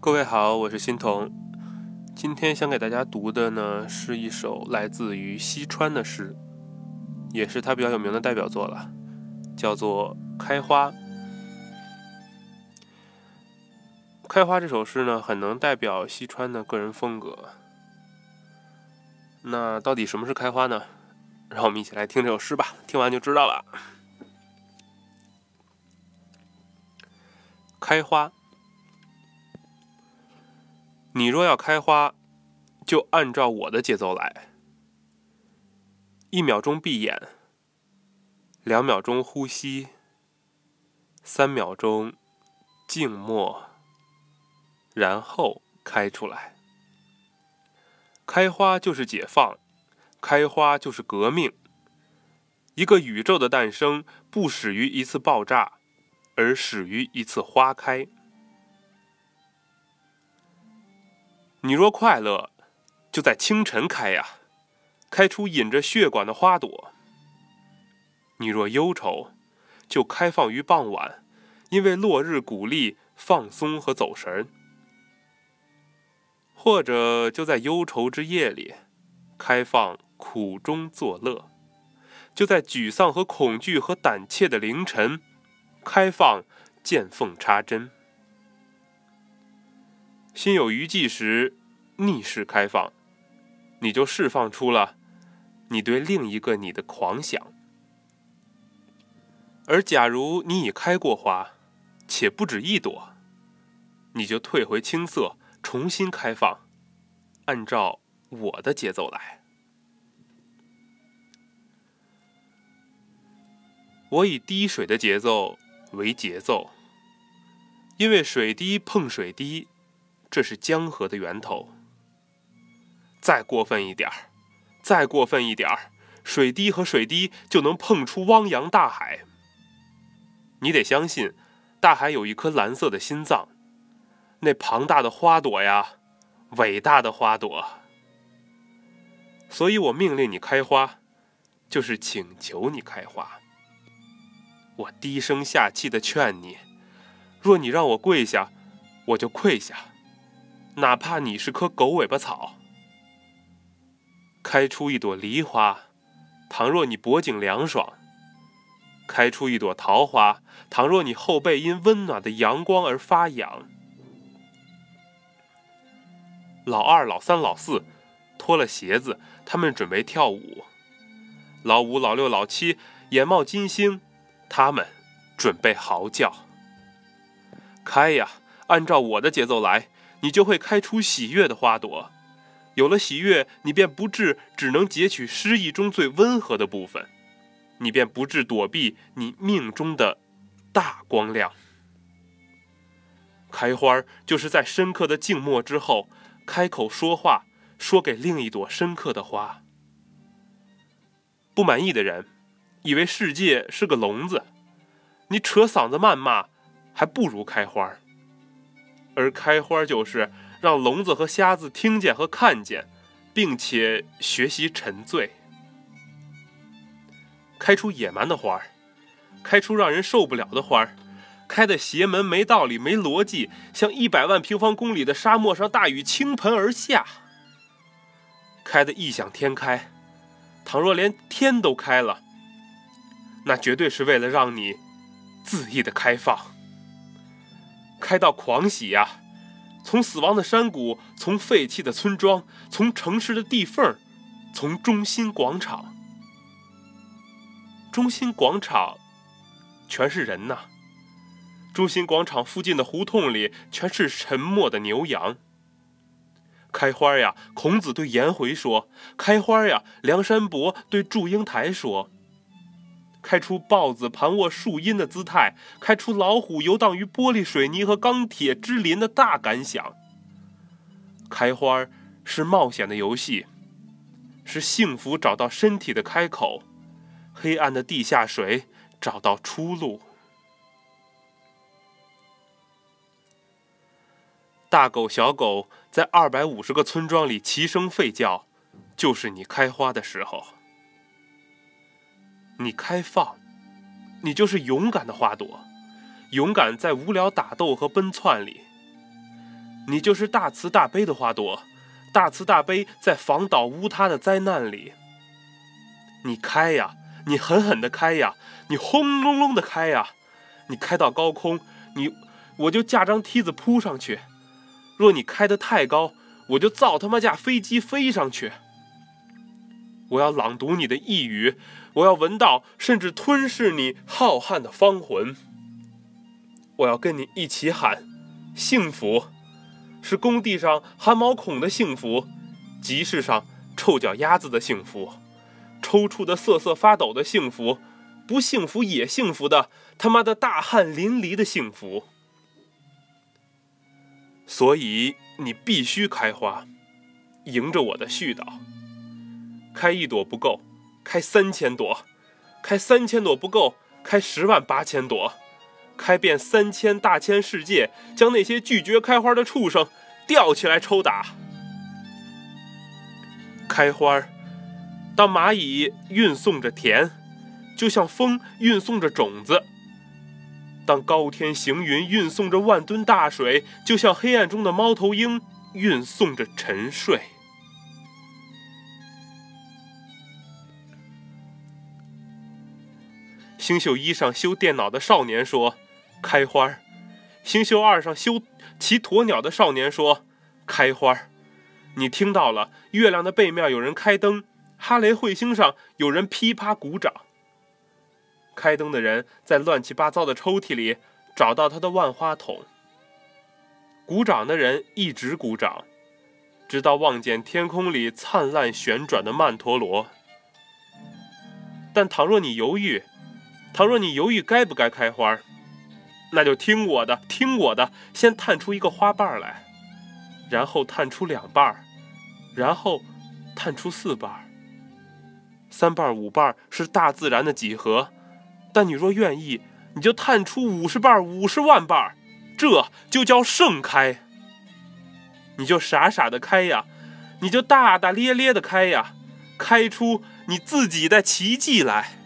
各位好，我是欣桐。今天想给大家读的呢，是一首来自于西川的诗，也是他比较有名的代表作了，叫做《开花》。《开花》这首诗呢，很能代表西川的个人风格。那到底什么是开花呢？让我们一起来听这首诗吧，听完就知道了。开花。你若要开花，就按照我的节奏来。一秒钟闭眼，两秒钟呼吸，三秒钟静默，然后开出来。开花就是解放，开花就是革命。一个宇宙的诞生，不始于一次爆炸，而始于一次花开。你若快乐，就在清晨开呀，开出引着血管的花朵；你若忧愁，就开放于傍晚，因为落日鼓励放松和走神；或者就在忧愁之夜里，开放苦中作乐；就在沮丧和恐惧和胆怯的凌晨，开放见缝插针。心有余悸时，逆势开放，你就释放出了你对另一个你的狂想。而假如你已开过花，且不止一朵，你就退回青涩，重新开放，按照我的节奏来。我以滴水的节奏为节奏，因为水滴碰水滴。这是江河的源头。再过分一点儿，再过分一点儿，水滴和水滴就能碰出汪洋大海。你得相信，大海有一颗蓝色的心脏，那庞大的花朵呀，伟大的花朵。所以我命令你开花，就是请求你开花。我低声下气的劝你，若你让我跪下，我就跪下。哪怕你是棵狗尾巴草，开出一朵梨花；倘若你脖颈凉爽，开出一朵桃花；倘若你后背因温暖的阳光而发痒。老二、老三、老四脱了鞋子，他们准备跳舞；老五、老六、老七眼冒金星，他们准备嚎叫。开呀，按照我的节奏来。你就会开出喜悦的花朵，有了喜悦，你便不至只能截取诗意中最温和的部分，你便不至躲避你命中的大光亮。开花就是在深刻的静默之后，开口说话，说给另一朵深刻的花。不满意的人，以为世界是个笼子，你扯嗓子谩骂，还不如开花。而开花就是让聋子和瞎子听见和看见，并且学习沉醉，开出野蛮的花儿，开出让人受不了的花儿，开的邪门没道理没逻辑，像一百万平方公里的沙漠上大雨倾盆而下，开的异想天开。倘若连天都开了，那绝对是为了让你恣意的开放。开到狂喜呀！从死亡的山谷，从废弃的村庄，从城市的地缝，从中心广场。中心广场全是人呐！中心广场附近的胡同里全是沉默的牛羊。开花呀！孔子对颜回说：“开花呀！”梁山伯对祝英台说。开出豹子盘卧树荫的姿态，开出老虎游荡于玻璃水泥和钢铁之林的大感想。开花是冒险的游戏，是幸福找到身体的开口，黑暗的地下水找到出路。大狗小狗在二百五十个村庄里齐声吠叫，就是你开花的时候。你开放，你就是勇敢的花朵，勇敢在无聊打斗和奔窜里。你就是大慈大悲的花朵，大慈大悲在房倒屋塌的灾难里。你开呀，你狠狠的开呀，你轰隆隆的开呀，你开到高空，你我就架张梯子扑上去；若你开得太高，我就造他妈架飞机飞上去。我要朗读你的呓语，我要闻到甚至吞噬你浩瀚的芳魂。我要跟你一起喊幸福。是工地上汗毛孔的幸福，集市上臭脚丫子的幸福，抽搐的瑟瑟发抖的幸福，不幸福也幸福的他妈的大汗淋漓的幸福。所以你必须开花，迎着我的絮叨。开一朵不够，开三千朵；开三千朵不够，开十万八千朵。开遍三千大千世界，将那些拒绝开花的畜生吊起来抽打。开花，当蚂蚁运送着甜，就像风运送着种子；当高天行云运送着万吨大水，就像黑暗中的猫头鹰运送着沉睡。星宿一上修电脑的少年说。开花星宿二上修骑鸵鸟的少年说：“开花你听到了？月亮的背面有人开灯，哈雷彗星上有人噼啪鼓掌。开灯的人在乱七八糟的抽屉里找到他的万花筒。鼓掌的人一直鼓掌，直到望见天空里灿烂旋转的曼陀罗。但倘若你犹豫，倘若你犹豫该不该开花？”那就听我的，听我的，先探出一个花瓣来，然后探出两瓣然后探出四瓣三瓣五瓣是大自然的几何，但你若愿意，你就探出五十瓣五十万瓣这就叫盛开。你就傻傻的开呀，你就大大咧咧的开呀，开出你自己的奇迹来。